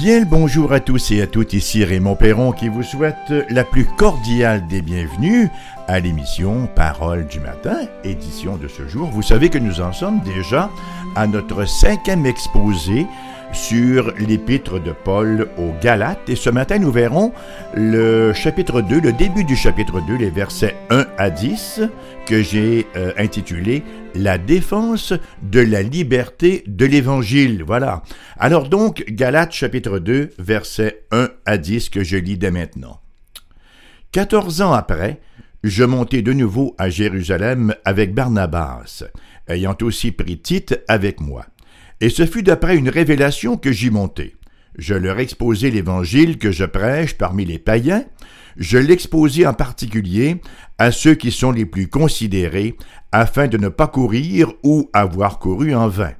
Bien le bonjour à tous et à toutes, ici Raymond Perron qui vous souhaite la plus cordiale des bienvenues à l'émission Parole du matin, édition de ce jour. Vous savez que nous en sommes déjà à notre cinquième exposé sur l'épître de Paul aux Galates. Et ce matin, nous verrons le chapitre 2, le début du chapitre 2, les versets 1 à 10, que j'ai euh, intitulé La défense de la liberté de l'Évangile. Voilà. Alors donc, Galates chapitre 2, versets 1 à 10, que je lis dès maintenant. Quatorze ans après, je montai de nouveau à Jérusalem avec Barnabas, ayant aussi pris Tite avec moi. Et ce fut d'après une révélation que j'y montai. Je leur exposai l'évangile que je prêche parmi les païens, je l'exposai en particulier à ceux qui sont les plus considérés, afin de ne pas courir ou avoir couru en vain.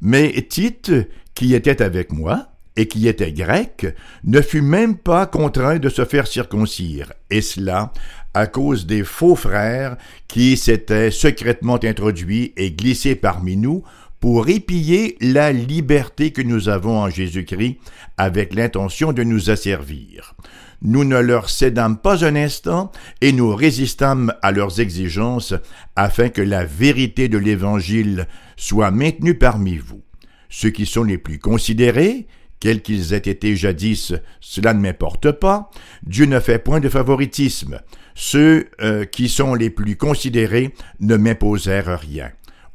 Mais Tite, qui était avec moi, et qui était grec, ne fut même pas contraint de se faire circoncire, et cela à cause des faux frères qui s'étaient secrètement introduits et glissés parmi nous pour épier la liberté que nous avons en Jésus-Christ avec l'intention de nous asservir. Nous ne leur cédâmes pas un instant et nous résistâmes à leurs exigences afin que la vérité de l'Évangile soit maintenue parmi vous. Ceux qui sont les plus considérés, quels qu'ils aient été jadis, cela ne m'importe pas. Dieu ne fait point de favoritisme. Ceux euh, qui sont les plus considérés ne m'imposèrent rien.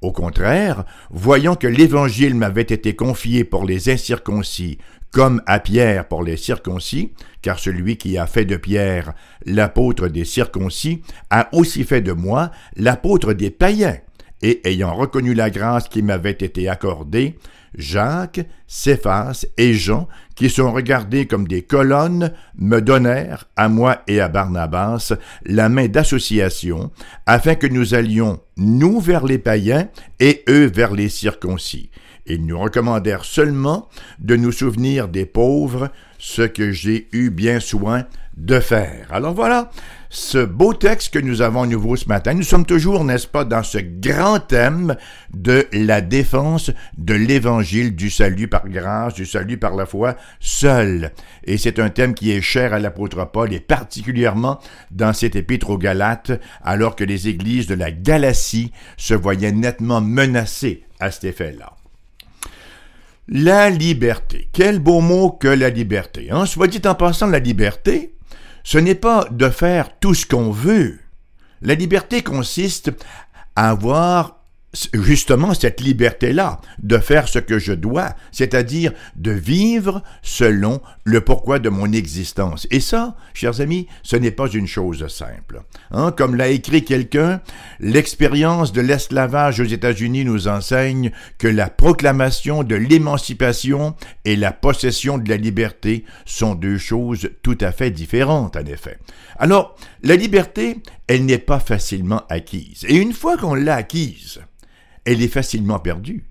Au contraire, voyant que l'Évangile m'avait été confié pour les incirconcis, comme à Pierre pour les circoncis, car celui qui a fait de Pierre l'apôtre des circoncis a aussi fait de moi l'apôtre des païens, et ayant reconnu la grâce qui m'avait été accordée, Jacques, Céphas et Jean, qui sont regardés comme des colonnes, me donnèrent, à moi et à Barnabas, la main d'association, afin que nous allions, nous vers les païens et eux vers les circoncis. Ils nous recommandèrent seulement de nous souvenir des pauvres, ce que j'ai eu bien soin de faire. Alors voilà, ce beau texte que nous avons à nouveau ce matin. Nous sommes toujours, n'est-ce pas, dans ce grand thème de la défense de l'évangile du salut par grâce, du salut par la foi seul. Et c'est un thème qui est cher à l'apôtre Paul et particulièrement dans cet épître aux Galates, alors que les églises de la Galatie se voyaient nettement menacées à cet effet-là. La liberté. Quel beau mot que la liberté. Hein? Soit dit en passant, la liberté, ce n'est pas de faire tout ce qu'on veut. La liberté consiste à avoir justement cette liberté-là de faire ce que je dois, c'est-à-dire de vivre selon le pourquoi de mon existence. Et ça, chers amis, ce n'est pas une chose simple. Hein? Comme l'a écrit quelqu'un, l'expérience de l'esclavage aux États-Unis nous enseigne que la proclamation de l'émancipation et la possession de la liberté sont deux choses tout à fait différentes, en effet. Alors, la liberté, elle n'est pas facilement acquise. Et une fois qu'on l'a acquise, elle est facilement perdue.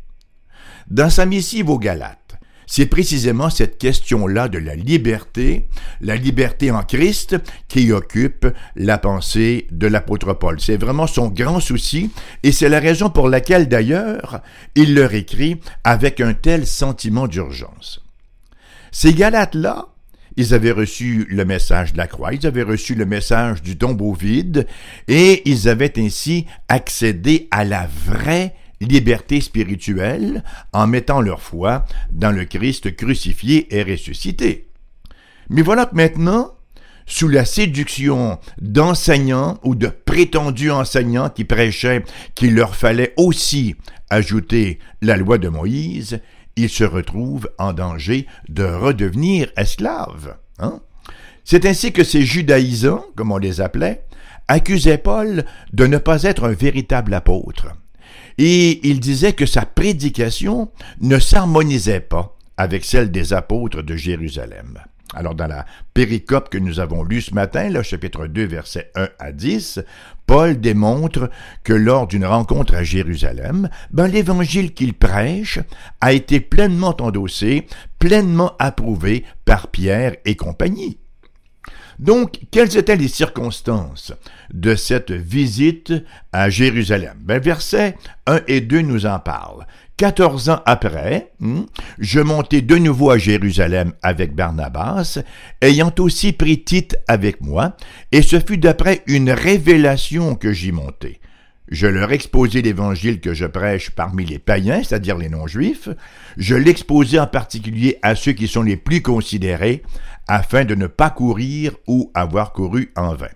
Dans sa missive aux Galates, c'est précisément cette question-là de la liberté, la liberté en Christ, qui occupe la pensée de l'apôtre Paul. C'est vraiment son grand souci, et c'est la raison pour laquelle d'ailleurs il leur écrit avec un tel sentiment d'urgence. Ces Galates-là, ils avaient reçu le message de la croix, ils avaient reçu le message du tombeau vide, et ils avaient ainsi accédé à la vraie liberté spirituelle en mettant leur foi dans le Christ crucifié et ressuscité. Mais voilà que maintenant, sous la séduction d'enseignants ou de prétendus enseignants qui prêchaient qu'il leur fallait aussi ajouter la loi de Moïse, ils se retrouvent en danger de redevenir esclaves. Hein? C'est ainsi que ces judaïsants, comme on les appelait, accusaient Paul de ne pas être un véritable apôtre et il disait que sa prédication ne s'harmonisait pas avec celle des apôtres de Jérusalem. Alors, dans la péricope que nous avons lue ce matin, le chapitre 2, versets 1 à 10, Paul démontre que lors d'une rencontre à Jérusalem, ben, l'évangile qu'il prêche a été pleinement endossé, pleinement approuvé par Pierre et compagnie. Donc, quelles étaient les circonstances de cette visite à Jérusalem? Ben, versets 1 et 2 nous en parlent. Quatorze ans après, hmm, je montai de nouveau à Jérusalem avec Barnabas, ayant aussi pris Tite avec moi, et ce fut d'après une révélation que j'y montai. Je leur exposai l'évangile que je prêche parmi les païens, c'est-à-dire les non-juifs. Je l'exposai en particulier à ceux qui sont les plus considérés, afin de ne pas courir ou avoir couru en vain.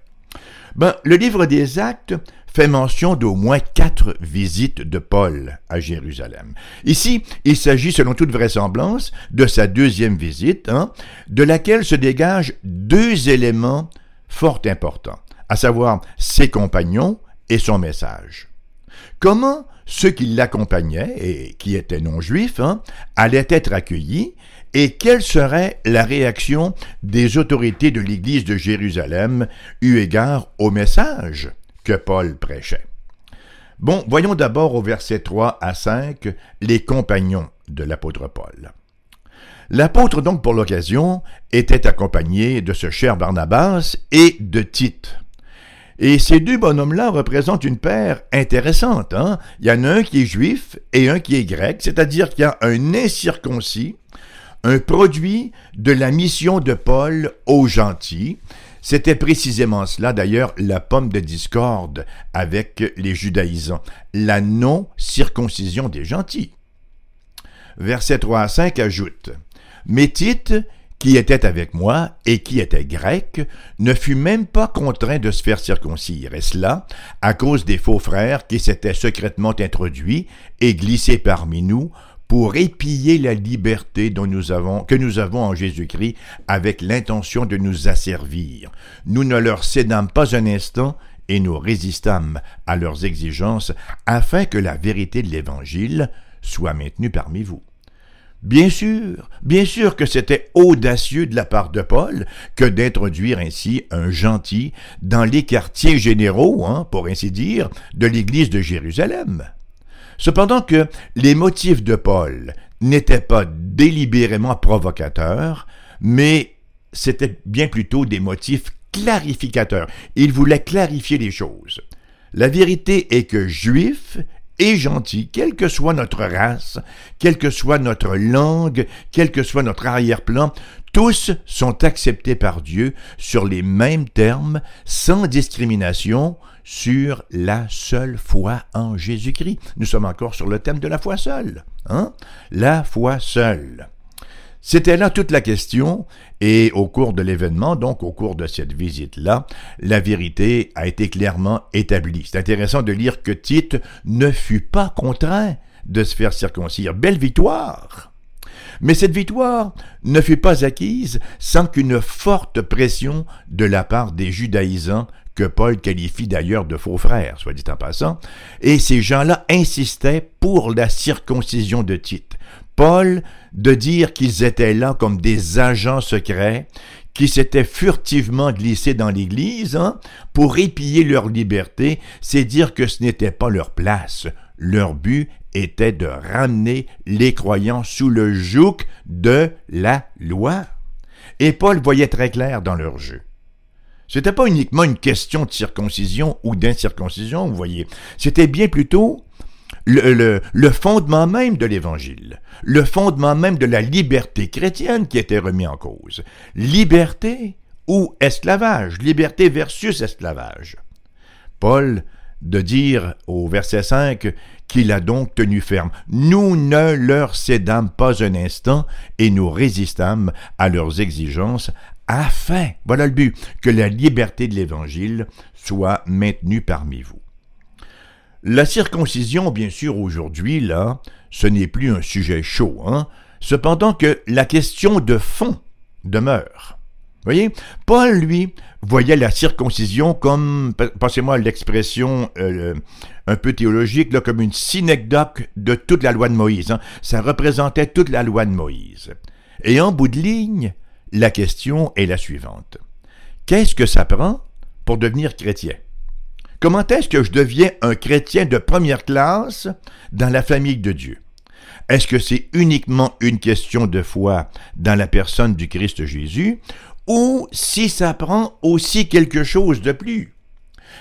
Ben, le livre des Actes fait mention d'au moins quatre visites de Paul à Jérusalem. Ici, il s'agit, selon toute vraisemblance, de sa deuxième visite, hein, de laquelle se dégagent deux éléments fort importants, à savoir ses compagnons et son message. Comment ceux qui l'accompagnaient et qui étaient non-juifs hein, allaient être accueillis et quelle serait la réaction des autorités de l'Église de Jérusalem eu égard au message que Paul prêchait? Bon, voyons d'abord au verset 3 à 5 les compagnons de l'apôtre Paul. L'apôtre donc pour l'occasion était accompagné de ce cher Barnabas et de Tite. Et ces deux bonhommes-là représentent une paire intéressante. Hein? Il y en a un qui est juif et un qui est grec, c'est-à-dire qu'il y a un incirconcis, un produit de la mission de Paul aux gentils. C'était précisément cela, d'ailleurs, la pomme de discorde avec les judaïsants, la non-circoncision des gentils. Verset 3 à 5 ajoute Métite, qui était avec moi et qui était grec, ne fut même pas contraint de se faire circoncire, et cela à cause des faux frères qui s'étaient secrètement introduits et glissés parmi nous pour épier la liberté que nous avons en Jésus-Christ avec l'intention de nous asservir. Nous ne leur cédâmes pas un instant et nous résistâmes à leurs exigences afin que la vérité de l'Évangile soit maintenue parmi vous. Bien sûr, bien sûr que c'était audacieux de la part de Paul que d'introduire ainsi un gentil dans les quartiers généraux, hein, pour ainsi dire, de l'Église de Jérusalem. Cependant que les motifs de Paul n'étaient pas délibérément provocateurs, mais c'étaient bien plutôt des motifs clarificateurs. Il voulait clarifier les choses. La vérité est que juifs et gentil, quelle que soit notre race, quelle que soit notre langue, quel que soit notre arrière-plan, tous sont acceptés par Dieu sur les mêmes termes, sans discrimination, sur la seule foi en Jésus-Christ. Nous sommes encore sur le thème de la foi seule. Hein? La foi seule. C'était là toute la question, et au cours de l'événement, donc au cours de cette visite-là, la vérité a été clairement établie. C'est intéressant de lire que Tite ne fut pas contraint de se faire circoncire. Belle victoire! Mais cette victoire ne fut pas acquise sans qu'une forte pression de la part des judaïsants que Paul qualifie d'ailleurs de faux frères, soit dit en passant, et ces gens-là insistaient pour la circoncision de Tite. Paul de dire qu'ils étaient là comme des agents secrets qui s'étaient furtivement glissés dans l'Église hein, pour épier leur liberté, c'est dire que ce n'était pas leur place. Leur but était de ramener les croyants sous le joug de la loi. Et Paul voyait très clair dans leur jeu. C'était pas uniquement une question de circoncision ou d'incirconcision, vous voyez. C'était bien plutôt le, fondement même de l'Évangile, le fondement même de la liberté chrétienne qui était remis en cause. Liberté ou esclavage, liberté versus esclavage. Paul de dire au verset 5 qu'il a donc tenu ferme. Nous ne leur cédâmes pas un instant et nous résistâmes à leurs exigences afin, voilà le but, que la liberté de l'Évangile soit maintenue parmi vous. La circoncision, bien sûr, aujourd'hui, là, ce n'est plus un sujet chaud, hein? Cependant que la question de fond demeure. Voyez, Paul, lui, voyait la circoncision comme, passez-moi l'expression euh, un peu théologique, comme une synecdoque de toute la loi de Moïse. Hein? Ça représentait toute la loi de Moïse. Et en bout de ligne, la question est la suivante. Qu'est-ce que ça prend pour devenir chrétien? Comment est-ce que je deviens un chrétien de première classe dans la famille de Dieu? Est-ce que c'est uniquement une question de foi dans la personne du Christ Jésus ou si ça prend aussi quelque chose de plus?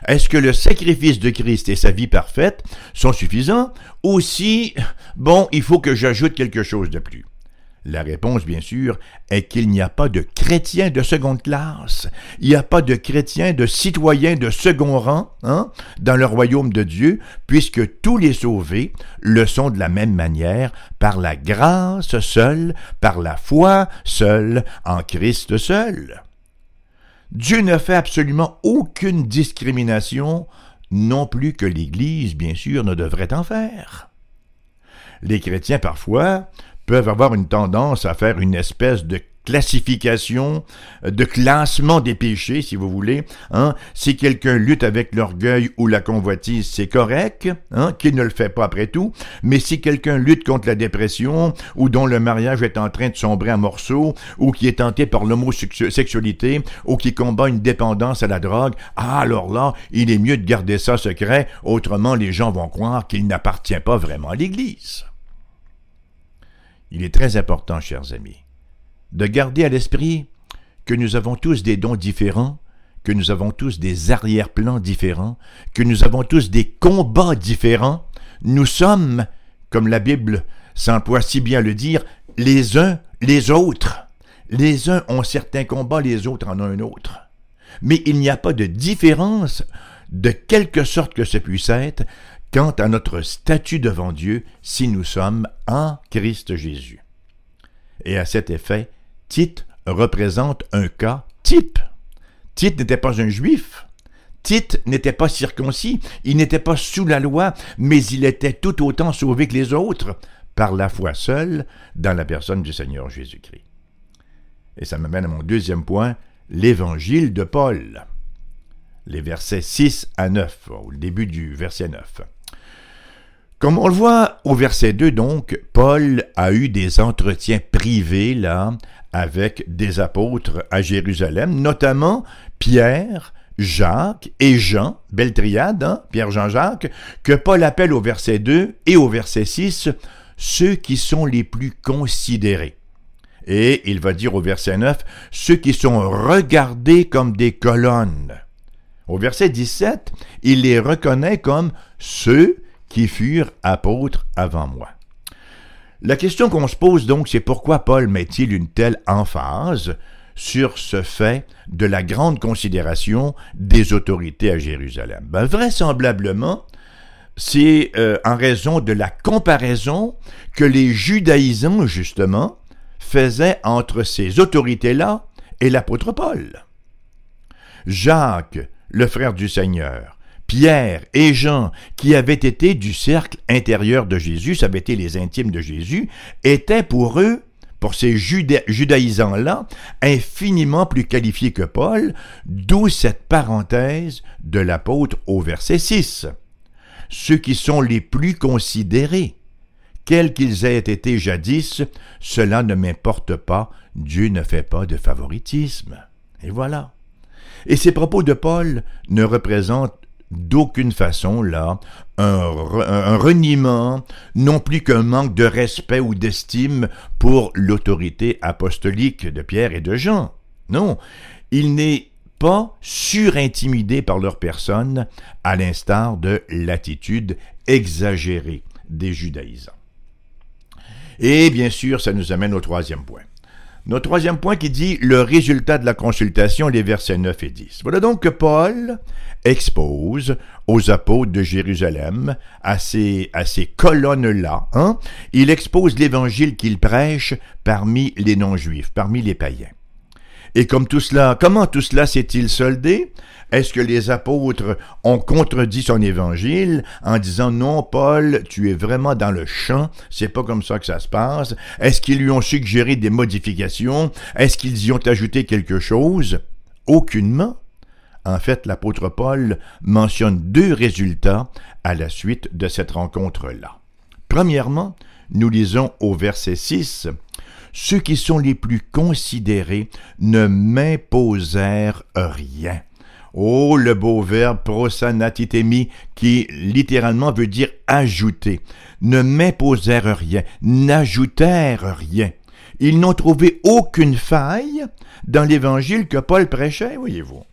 Est-ce que le sacrifice de Christ et sa vie parfaite sont suffisants ou si, bon, il faut que j'ajoute quelque chose de plus? La réponse, bien sûr, est qu'il n'y a pas de chrétiens de seconde classe, il n'y a pas de chrétiens de citoyens de second rang hein, dans le royaume de Dieu, puisque tous les sauvés le sont de la même manière, par la grâce seule, par la foi seule, en Christ seul. Dieu ne fait absolument aucune discrimination, non plus que l'Église, bien sûr, ne devrait en faire. Les chrétiens, parfois, peuvent avoir une tendance à faire une espèce de classification, euh, de classement des péchés, si vous voulez. Hein? Si quelqu'un lutte avec l'orgueil ou la convoitise, c'est correct, hein? qu'il ne le fait pas après tout. Mais si quelqu'un lutte contre la dépression, ou dont le mariage est en train de sombrer en morceaux, ou qui est tenté par l'homosexualité, ou qui combat une dépendance à la drogue, ah, alors là, il est mieux de garder ça secret, autrement les gens vont croire qu'il n'appartient pas vraiment à l'Église. Il est très important, chers amis, de garder à l'esprit que nous avons tous des dons différents, que nous avons tous des arrière-plans différents, que nous avons tous des combats différents. Nous sommes, comme la Bible s'emploie si bien à le dire, les uns les autres. Les uns ont certains combats, les autres en ont un autre. Mais il n'y a pas de différence, de quelque sorte que ce puisse être, quant à notre statut devant Dieu si nous sommes en Christ Jésus. Et à cet effet, Tite représente un cas type. Tite n'était pas un juif. Tite n'était pas circoncis, il n'était pas sous la loi, mais il était tout autant sauvé que les autres, par la foi seule, dans la personne du Seigneur Jésus-Christ. Et ça m'amène à mon deuxième point, l'évangile de Paul. Les versets 6 à 9, au début du verset 9. Comme on le voit au verset 2 donc, Paul a eu des entretiens privés là avec des apôtres à Jérusalem, notamment Pierre, Jacques et Jean, belle triade, hein, Pierre, Jean, Jacques, que Paul appelle au verset 2 et au verset 6 ceux qui sont les plus considérés. Et il va dire au verset 9 ceux qui sont regardés comme des colonnes. Au verset 17, il les reconnaît comme ceux qui furent apôtres avant moi. La question qu'on se pose donc, c'est pourquoi Paul met-il une telle emphase sur ce fait de la grande considération des autorités à Jérusalem? Ben, vraisemblablement, c'est euh, en raison de la comparaison que les judaïsants, justement, faisaient entre ces autorités-là et l'apôtre Paul. Jacques, le frère du Seigneur, Pierre et Jean, qui avaient été du cercle intérieur de Jésus, ça avait été les intimes de Jésus, étaient pour eux, pour ces judaïsants-là, infiniment plus qualifiés que Paul, d'où cette parenthèse de l'apôtre au verset 6. Ceux qui sont les plus considérés, quels qu'ils aient été jadis, cela ne m'importe pas, Dieu ne fait pas de favoritisme. Et voilà. Et ces propos de Paul ne représentent d'aucune façon là un, reniement, non plus qu'un manque de respect ou d'estime pour l'autorité apostolique de Pierre et de Jean. Non, il n'est pas surintimidé par leur personne, à l'instar de l'attitude exagérée des judaïsants. Et bien sûr, ça nous amène au troisième point. Notre troisième point qui dit le résultat de la consultation, les versets 9 et 10. Voilà donc que Paul expose aux apôtres de Jérusalem, à ces, à ces colonnes-là, hein, il expose l'évangile qu'il prêche parmi les non-juifs, parmi les païens. Et comme tout cela, comment tout cela s'est-il soldé? Est-ce que les apôtres ont contredit son évangile en disant non, Paul, tu es vraiment dans le champ, c'est pas comme ça que ça se passe? Est-ce qu'ils lui ont suggéré des modifications? Est-ce qu'ils y ont ajouté quelque chose? Aucunement. En fait, l'apôtre Paul mentionne deux résultats à la suite de cette rencontre-là. Premièrement, nous lisons au verset 6 ceux qui sont les plus considérés ne m'imposèrent rien. Oh, le beau verbe prosanatitemi qui littéralement veut dire ajouter. Ne m'imposèrent rien, n'ajoutèrent rien. Ils n'ont trouvé aucune faille dans l'évangile que Paul prêchait, voyez-vous.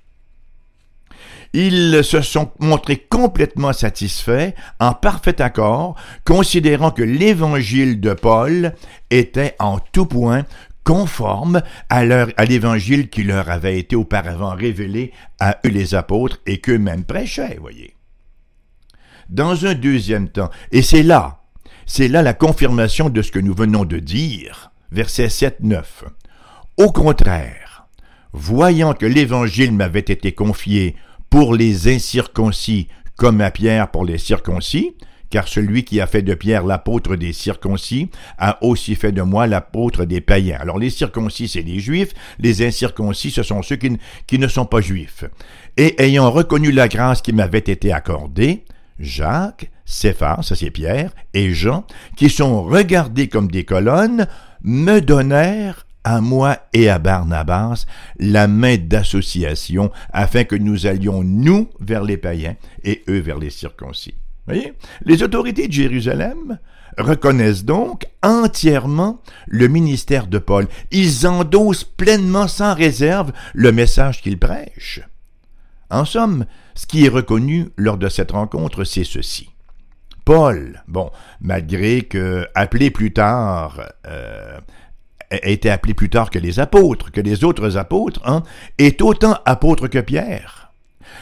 Ils se sont montrés complètement satisfaits, en parfait accord, considérant que l'évangile de Paul était en tout point conforme à, l'évangile qui leur avait été auparavant révélé à eux les apôtres et qu'eux-mêmes prêchaient, voyez. Dans un deuxième temps, et c'est là, c'est là la confirmation de ce que nous venons de dire, verset 7-9. Au contraire, voyant que l'évangile m'avait été confié pour les incirconcis comme à Pierre pour les circoncis, car celui qui a fait de Pierre l'apôtre des circoncis a aussi fait de moi l'apôtre des païens. Alors les circoncis, c'est les juifs, les incirconcis, ce sont ceux qui, ne sont pas juifs. Et ayant reconnu la grâce qui m'avait été accordée, Jacques, Céphas, ça c'est Pierre, et Jean, qui sont regardés comme des colonnes, me donnèrent à moi et à Barnabas la main d'association afin que nous allions nous vers les païens et eux vers les circoncis. Voyez? Les autorités de Jérusalem reconnaissent donc entièrement le ministère de Paul. Ils endossent pleinement sans réserve le message qu'il prêche. En somme, ce qui est reconnu lors de cette rencontre, c'est ceci. Paul, bon, malgré que appelé plus tard, euh, a été appelé plus tard que les apôtres, que les autres apôtres, hein, est autant apôtre que Pierre.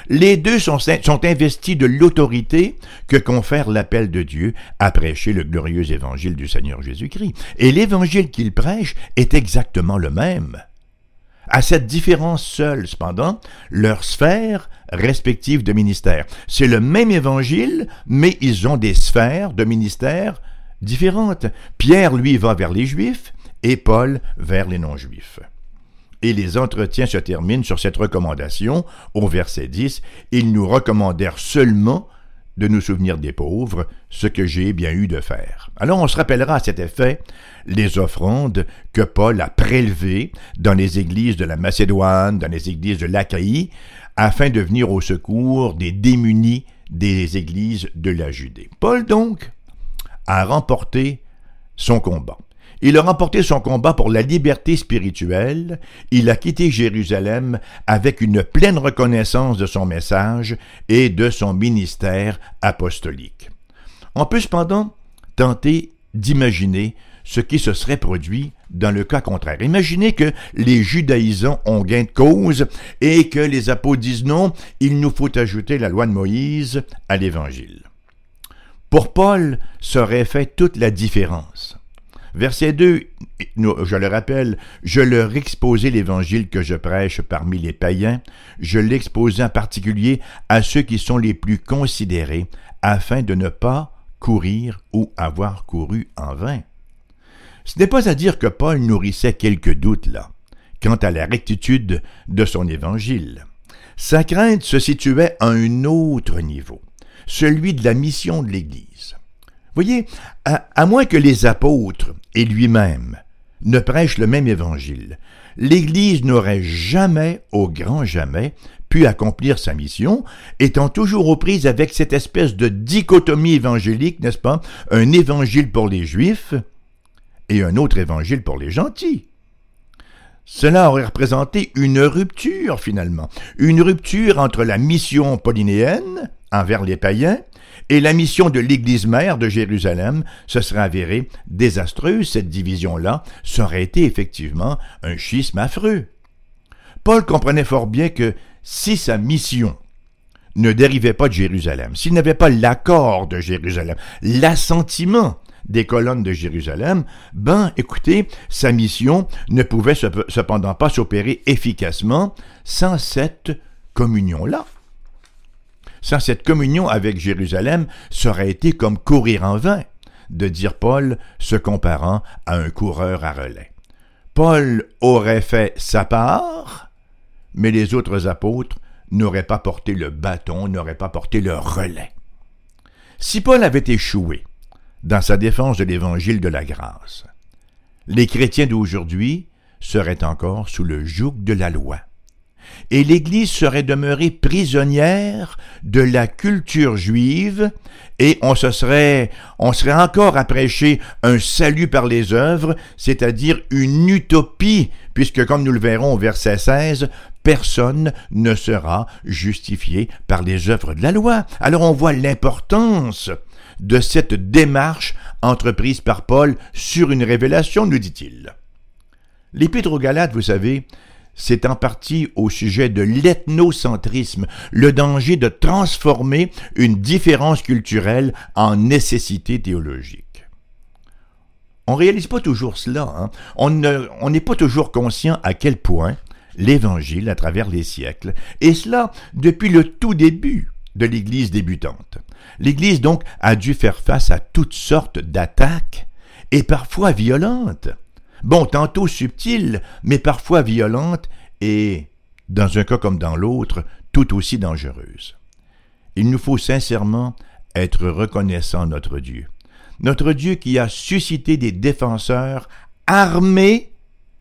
Les deux sont, sont investis de l'autorité que confère l'appel de Dieu à prêcher le glorieux évangile du Seigneur Jésus-Christ. Et l'évangile qu'il prêche est exactement le même. À cette différence seule, cependant, leur sphère respective de ministère. C'est le même évangile, mais ils ont des sphères de ministère différentes. Pierre, lui, va vers les Juifs et Paul vers les non-Juifs et les entretiens se terminent sur cette recommandation. Au verset 10, ils nous recommandèrent seulement de nous souvenir des pauvres, ce que j'ai bien eu de faire. Alors on se rappellera à cet effet les offrandes que Paul a prélevées dans les églises de la Macédoine, dans les églises de l'Achaïe, afin de venir au secours des démunis des églises de la Judée. Paul donc a remporté son combat. Il a remporté son combat pour la liberté spirituelle, il a quitté Jérusalem avec une pleine reconnaissance de son message et de son ministère apostolique. On peut cependant tenter d'imaginer ce qui se serait produit dans le cas contraire. Imaginez que les judaïsants ont gain de cause et que les apôtres disent non, il nous faut ajouter la loi de Moïse à l'Évangile. Pour Paul, ça aurait fait toute la différence. Verset 2, je le rappelle, je leur exposais l'évangile que je prêche parmi les païens, je l'exposais en particulier à ceux qui sont les plus considérés, afin de ne pas courir ou avoir couru en vain. Ce n'est pas à dire que Paul nourrissait quelques doutes là, quant à la rectitude de son évangile. Sa crainte se situait à un autre niveau, celui de la mission de l'Église. Voyez, à, moins que les apôtres et lui-même ne prêchent le même évangile, l'Église n'aurait jamais, au grand jamais, pu accomplir sa mission, étant toujours aux prises avec cette espèce de dichotomie évangélique, n'est-ce pas, un évangile pour les Juifs et un autre évangile pour les gentils. Cela aurait représenté une rupture finalement, une rupture entre la mission polynéenne envers les païens et la mission de l'Église mère de Jérusalem se serait avérée désastreuse. Cette division-là serait été effectivement un schisme affreux. Paul comprenait fort bien que si sa mission ne dérivait pas de Jérusalem, s'il n'avait pas l'accord de Jérusalem, l'assentiment des colonnes de Jérusalem, ben écoutez, sa mission ne pouvait cependant pas s'opérer efficacement sans cette communion-là. Sans cette communion avec Jérusalem, ça aurait été comme courir en vain, de dire Paul se comparant à un coureur à relais. Paul aurait fait sa part, mais les autres apôtres n'auraient pas porté le bâton, n'auraient pas porté le relais. Si Paul avait échoué dans sa défense de l'évangile de la grâce, les chrétiens d'aujourd'hui seraient encore sous le joug de la loi. Et l'Église serait demeurée prisonnière de la culture juive et on se serait, encore à prêcher un salut par les œuvres, c'est-à-dire une utopie, puisque comme nous le verrons au verset 16, personne ne sera justifié par les œuvres de la loi. Alors on voit l'importance de cette démarche entreprise par Paul sur une révélation, nous dit-il. L'Épître aux Galates, vous savez, c'est en partie au sujet de l'ethnocentrisme, le danger de transformer une différence culturelle en nécessité théologique. On réalise pas toujours cela. Hein. On n'est pas toujours conscient à quel point l'Évangile, à travers les siècles, et cela depuis le tout début de l'Église débutante. L'Église donc a dû faire face à toutes sortes d'attaques, et parfois violentes bon, tantôt subtile, mais parfois violente et, dans un cas comme dans l'autre, tout aussi dangereuse. Il nous faut sincèrement être reconnaissant notre Dieu. Notre Dieu qui a suscité des défenseurs armés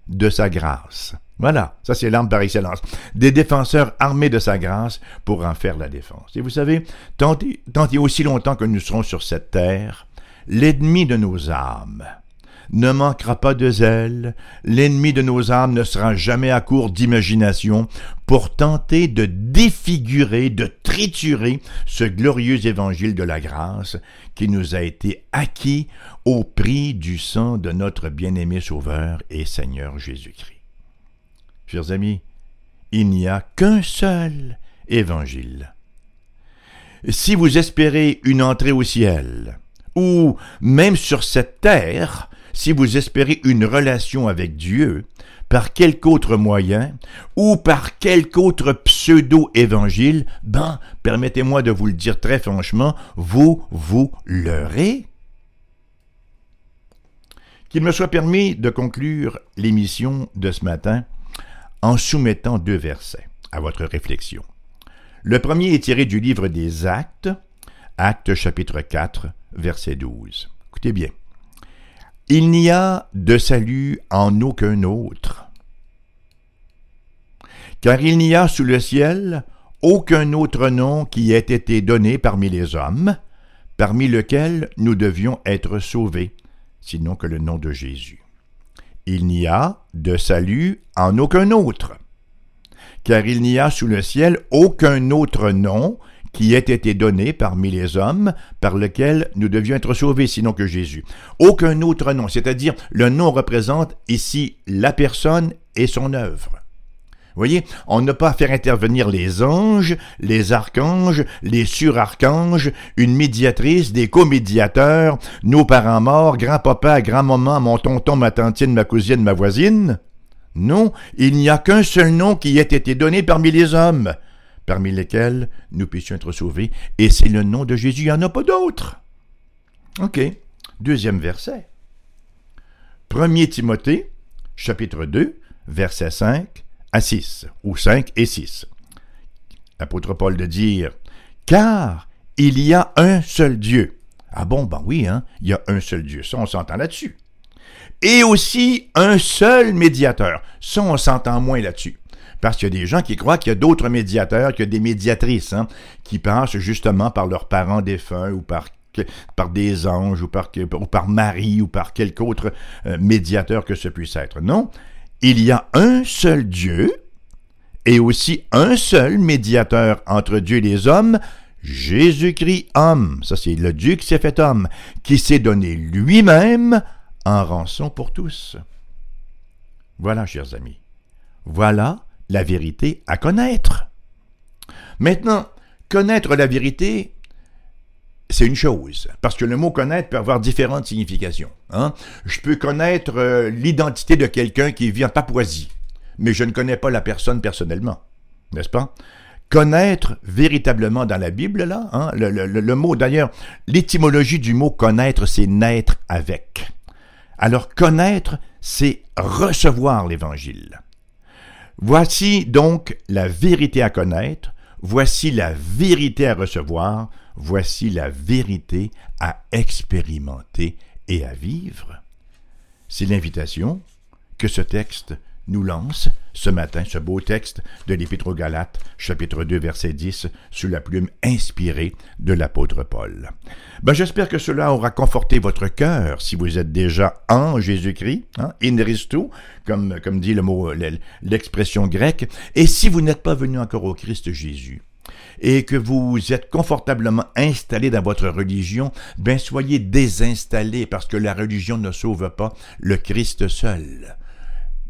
de sa grâce. Voilà, ça c'est l'arme par excellence. Des défenseurs armés de sa grâce pour en faire la défense. Et vous savez, tant et, tant et aussi longtemps que nous serons sur cette terre, l'ennemi de nos âmes, ne manquera pas de zèle, l'ennemi de nos âmes ne sera jamais à court d'imagination pour tenter de défigurer, de triturer ce glorieux évangile de la grâce qui nous a été acquis au prix du sang de notre bien-aimé Sauveur et Seigneur Jésus-Christ. Chers amis, il n'y a qu'un seul évangile. Si vous espérez une entrée au ciel, ou même sur cette terre, si vous espérez une relation avec Dieu, par quelque autre moyen, ou par quelque autre pseudo-évangile, ben, permettez-moi de vous le dire très franchement, vous vous leurrez. Qu'il me soit permis de conclure l'émission de ce matin en soumettant deux versets à votre réflexion. Le premier est tiré du livre des Actes, Actes chapitre 4, verset 12. Écoutez bien. Il n'y a de salut en aucun autre. Car il n'y a sous le ciel aucun autre nom qui ait été donné parmi les hommes, parmi lequel nous devions être sauvés, sinon que le nom de Jésus. Il n'y a de salut en aucun autre. Car il n'y a sous le ciel aucun autre nom qui ait été donné parmi les hommes par lequel nous devions être sauvés, sinon que Jésus. Aucun autre nom, c'est-à-dire le nom représente ici la personne et son œuvre. Voyez, on n'a pas à faire intervenir les anges, les archanges, les surarchanges, une médiatrice, des comédiateurs, nos parents morts, grand-papa, grand-maman, mon tonton, ma tantine, ma cousine, ma voisine. Non, il n'y a qu'un seul nom qui ait été donné parmi les hommes, parmi lesquels nous puissions être sauvés, et c'est le nom de Jésus, il n'y en a pas d'autre. OK. Deuxième verset. 1 Timothée, chapitre 2, verset 5 à 6, ou 5 et 6. L'apôtre Paul de dire, Car il y a un seul Dieu. Ah bon, ben oui, hein, il y a un seul Dieu, ça on s'entend là-dessus. Et aussi un seul médiateur, ça on s'entend moins là-dessus. Parce qu'il y a des gens qui croient qu'il y a d'autres médiateurs, qu'il y a des médiatrices, hein, qui passent justement par leurs parents défunts ou par des anges ou par, ou par Marie ou par quelque autre euh, médiateur que ce puisse être. Non, il y a un seul Dieu et aussi un seul médiateur entre Dieu et les hommes, Jésus-Christ homme. Ça, c'est le Dieu qui s'est fait homme, qui s'est donné lui-même en rançon pour tous. Voilà, chers amis. Voilà la vérité à connaître. Maintenant, connaître la vérité, c'est une chose, parce que le mot connaître peut avoir différentes significations. Hein. Je peux connaître euh, l'identité de quelqu'un qui vit en Papouasie, mais je ne connais pas la personne personnellement, n'est-ce pas? Connaître véritablement dans la Bible, là, hein, le, le mot d'ailleurs, l'étymologie du mot connaître, c'est naître avec. Alors connaître, c'est recevoir l'Évangile. Voici donc la vérité à connaître, voici la vérité à recevoir, voici la vérité à expérimenter et à vivre. C'est l'invitation que ce texte nous lance ce matin ce beau texte de l'Épître aux Galates, chapitre 2, verset 10, sous la plume inspirée de l'apôtre Paul. Ben, J'espère que cela aura conforté votre cœur si vous êtes déjà en Jésus-Christ, hein, in Christo, comme, comme dit le mot, l'expression grecque, et si vous n'êtes pas venu encore au Christ Jésus et que vous êtes confortablement installé dans votre religion, ben soyez désinstallés parce que la religion ne sauve pas, le Christ seul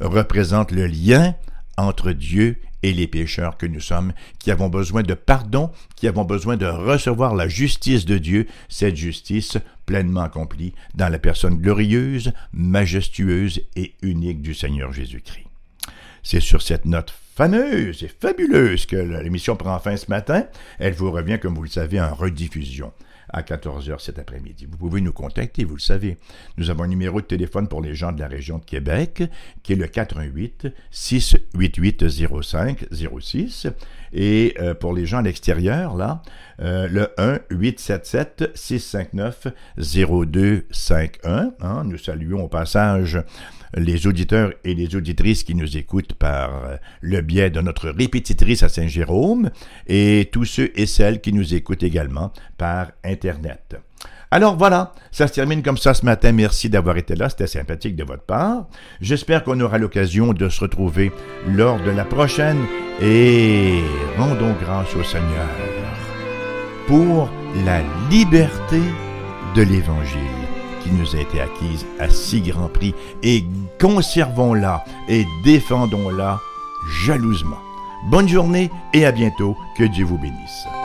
représente le lien entre Dieu et les pécheurs que nous sommes, qui avons besoin de pardon, qui avons besoin de recevoir la justice de Dieu, cette justice pleinement accomplie dans la personne glorieuse, majestueuse et unique du Seigneur Jésus-Christ. C'est sur cette note fameuse et fabuleuse que l'émission prend fin ce matin. Elle vous revient, comme vous le savez, en rediffusion à 14h cet après-midi. Vous pouvez nous contacter, vous le savez. Nous avons un numéro de téléphone pour les gens de la région de Québec qui est le 418 688 05 06 et euh, pour les gens à l'extérieur là, euh, le 1 877 659 0251. Nous saluons au passage les auditeurs et les auditrices qui nous écoutent par euh, le biais de notre répétitrice à Saint-Jérôme et tous ceux et celles qui nous écoutent également par Internet. Alors voilà, ça se termine comme ça ce matin. Merci d'avoir été là, c'était sympathique de votre part. J'espère qu'on aura l'occasion de se retrouver lors de la prochaine et rendons grâce au Seigneur pour la liberté de l'Évangile qui nous a été acquise à si grand prix, et conservons-la et défendons-la jalousement. Bonne journée et à bientôt, que Dieu vous bénisse.